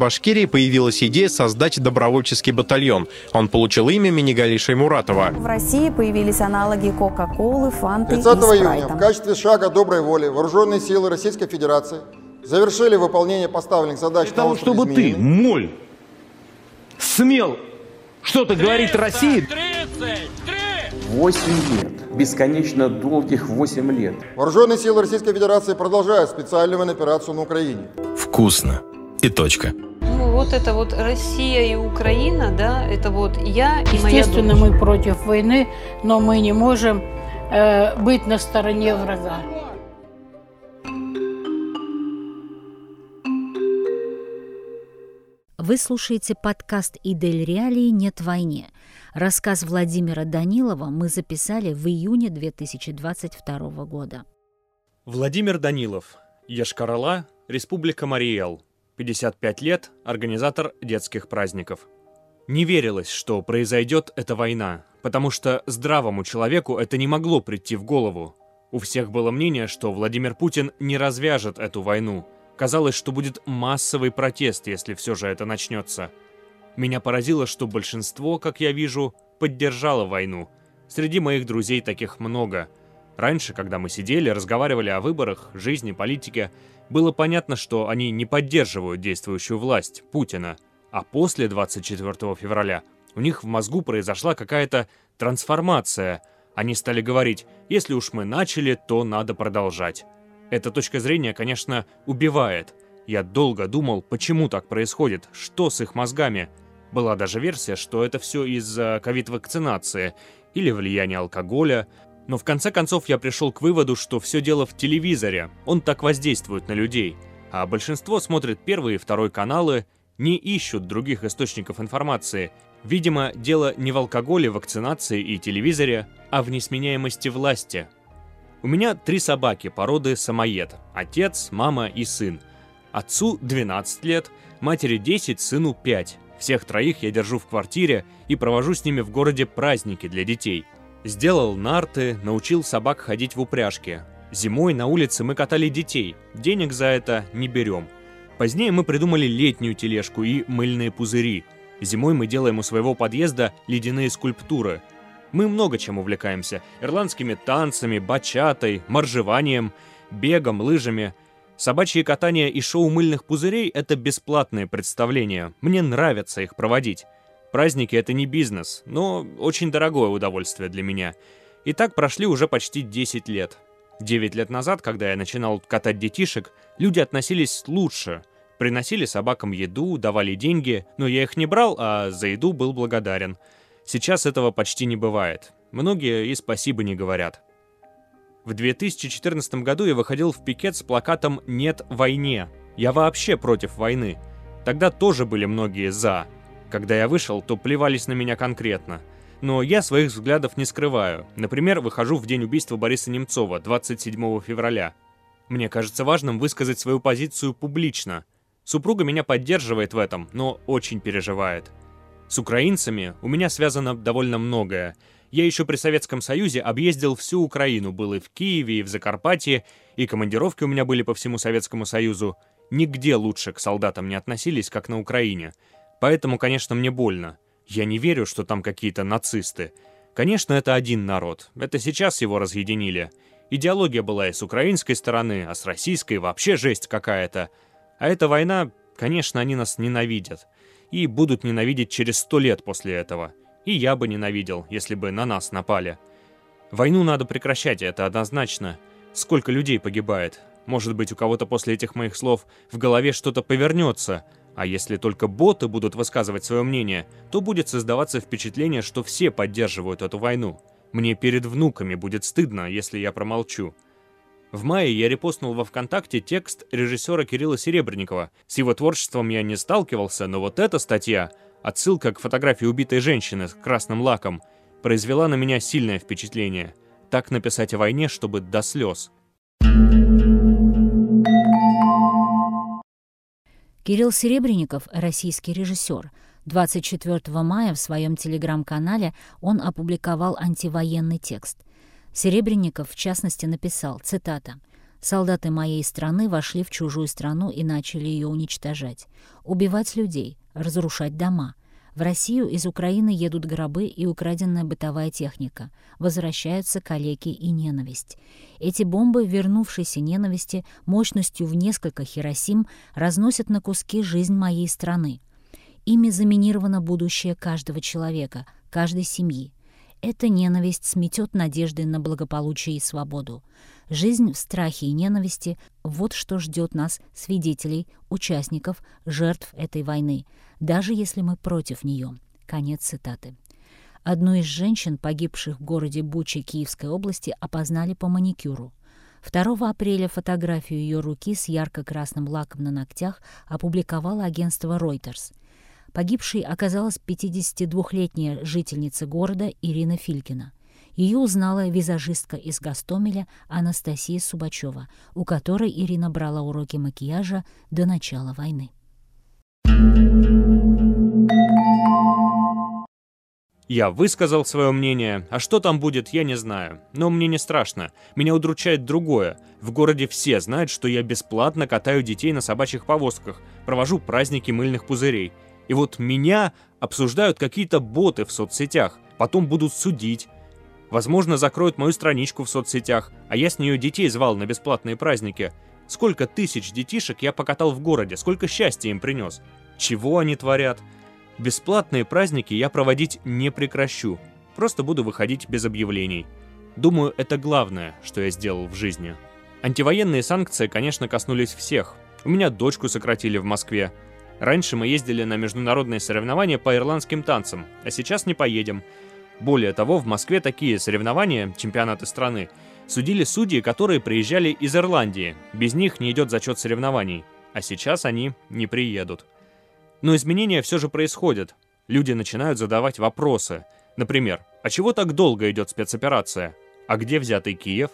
Башкирии появилась идея создать добровольческий батальон. Он получил имя Минигалиши Шаймуратова. В России появились аналоги Кока-Колы, Фанты 30 и Спрайта. июня в качестве шага доброй воли вооруженные силы Российской Федерации завершили выполнение поставленных задач Для того, чтобы ты, моль, смел что-то говорить России, 8 лет, бесконечно долгих 8 лет. Вооруженные силы Российской Федерации продолжают специальную операцию на Украине. Вкусно. И точка. Вот это вот Россия и Украина, да, это вот я и моя Естественно, мы против войны, но мы не можем э, быть на стороне врага. Вы слушаете подкаст «Идель Реалии. Нет войне». Рассказ Владимира Данилова мы записали в июне 2022 года. Владимир Данилов. Ешкарала, Республика Мариэл. 55 лет, организатор детских праздников. Не верилось, что произойдет эта война, потому что здравому человеку это не могло прийти в голову. У всех было мнение, что Владимир Путин не развяжет эту войну. Казалось, что будет массовый протест, если все же это начнется. Меня поразило, что большинство, как я вижу, поддержало войну. Среди моих друзей таких много. Раньше, когда мы сидели, разговаривали о выборах, жизни, политике, было понятно, что они не поддерживают действующую власть, Путина. А после 24 февраля у них в мозгу произошла какая-то трансформация. Они стали говорить, если уж мы начали, то надо продолжать. Эта точка зрения, конечно, убивает. Я долго думал, почему так происходит, что с их мозгами. Была даже версия, что это все из-за ковид-вакцинации или влияния алкоголя. Но в конце концов я пришел к выводу, что все дело в телевизоре. Он так воздействует на людей. А большинство смотрит первый и второй каналы, не ищут других источников информации. Видимо, дело не в алкоголе, вакцинации и телевизоре, а в несменяемости власти – у меня три собаки породы самоед. Отец, мама и сын. Отцу 12 лет, матери 10, сыну 5. Всех троих я держу в квартире и провожу с ними в городе праздники для детей. Сделал нарты, научил собак ходить в упряжке. Зимой на улице мы катали детей, денег за это не берем. Позднее мы придумали летнюю тележку и мыльные пузыри. Зимой мы делаем у своего подъезда ледяные скульптуры – мы много чем увлекаемся. Ирландскими танцами, бачатой, моржеванием, бегом, лыжами. Собачье катание и шоу мыльных пузырей – это бесплатные представления. Мне нравится их проводить. Праздники – это не бизнес, но очень дорогое удовольствие для меня. И так прошли уже почти 10 лет. 9 лет назад, когда я начинал катать детишек, люди относились лучше. Приносили собакам еду, давали деньги, но я их не брал, а за еду был благодарен – Сейчас этого почти не бывает. Многие и спасибо не говорят. В 2014 году я выходил в пикет с плакатом «Нет войне». Я вообще против войны. Тогда тоже были многие «за». Когда я вышел, то плевались на меня конкретно. Но я своих взглядов не скрываю. Например, выхожу в день убийства Бориса Немцова, 27 февраля. Мне кажется важным высказать свою позицию публично. Супруга меня поддерживает в этом, но очень переживает. С украинцами у меня связано довольно многое. Я еще при Советском Союзе объездил всю Украину, был и в Киеве, и в Закарпатье, и командировки у меня были по всему Советскому Союзу. Нигде лучше к солдатам не относились, как на Украине. Поэтому, конечно, мне больно. Я не верю, что там какие-то нацисты. Конечно, это один народ. Это сейчас его разъединили. Идеология была и с украинской стороны, а с российской вообще жесть какая-то. А эта война, конечно, они нас ненавидят и будут ненавидеть через сто лет после этого. И я бы ненавидел, если бы на нас напали. Войну надо прекращать, это однозначно. Сколько людей погибает. Может быть, у кого-то после этих моих слов в голове что-то повернется, а если только боты будут высказывать свое мнение, то будет создаваться впечатление, что все поддерживают эту войну. Мне перед внуками будет стыдно, если я промолчу. В мае я репостнул во ВКонтакте текст режиссера Кирилла Серебренникова. С его творчеством я не сталкивался, но вот эта статья, отсылка к фотографии убитой женщины с красным лаком, произвела на меня сильное впечатление. Так написать о войне, чтобы до слез. Кирилл Серебренников – российский режиссер. 24 мая в своем телеграм-канале он опубликовал антивоенный текст – Серебренников, в частности, написал, цитата, Солдаты моей страны вошли в чужую страну и начали ее уничтожать. Убивать людей, разрушать дома. В Россию из Украины едут гробы и украденная бытовая техника. Возвращаются калеки и ненависть. Эти бомбы, вернувшейся ненависти, мощностью в несколько Хиросим, разносят на куски жизнь моей страны. Ими заминировано будущее каждого человека, каждой семьи. Эта ненависть сметет надежды на благополучие и свободу. Жизнь в страхе и ненависти — вот что ждет нас, свидетелей, участников, жертв этой войны, даже если мы против нее. Конец цитаты. Одну из женщин, погибших в городе Бучи Киевской области, опознали по маникюру. 2 апреля фотографию ее руки с ярко-красным лаком на ногтях опубликовало агентство Reuters. Погибшей оказалась 52-летняя жительница города Ирина Филькина. Ее узнала визажистка из Гастомеля Анастасия Субачева, у которой Ирина брала уроки макияжа до начала войны. Я высказал свое мнение, а что там будет, я не знаю. Но мне не страшно. Меня удручает другое. В городе все знают, что я бесплатно катаю детей на собачьих повозках, провожу праздники мыльных пузырей. И вот меня обсуждают какие-то боты в соцсетях, потом будут судить. Возможно, закроют мою страничку в соцсетях, а я с нее детей звал на бесплатные праздники. Сколько тысяч детишек я покатал в городе, сколько счастья им принес. Чего они творят? Бесплатные праздники я проводить не прекращу. Просто буду выходить без объявлений. Думаю, это главное, что я сделал в жизни. Антивоенные санкции, конечно, коснулись всех. У меня дочку сократили в Москве. Раньше мы ездили на международные соревнования по ирландским танцам, а сейчас не поедем. Более того, в Москве такие соревнования, чемпионаты страны, судили судьи, которые приезжали из Ирландии. Без них не идет зачет соревнований. А сейчас они не приедут. Но изменения все же происходят. Люди начинают задавать вопросы. Например, а чего так долго идет спецоперация? А где взятый Киев?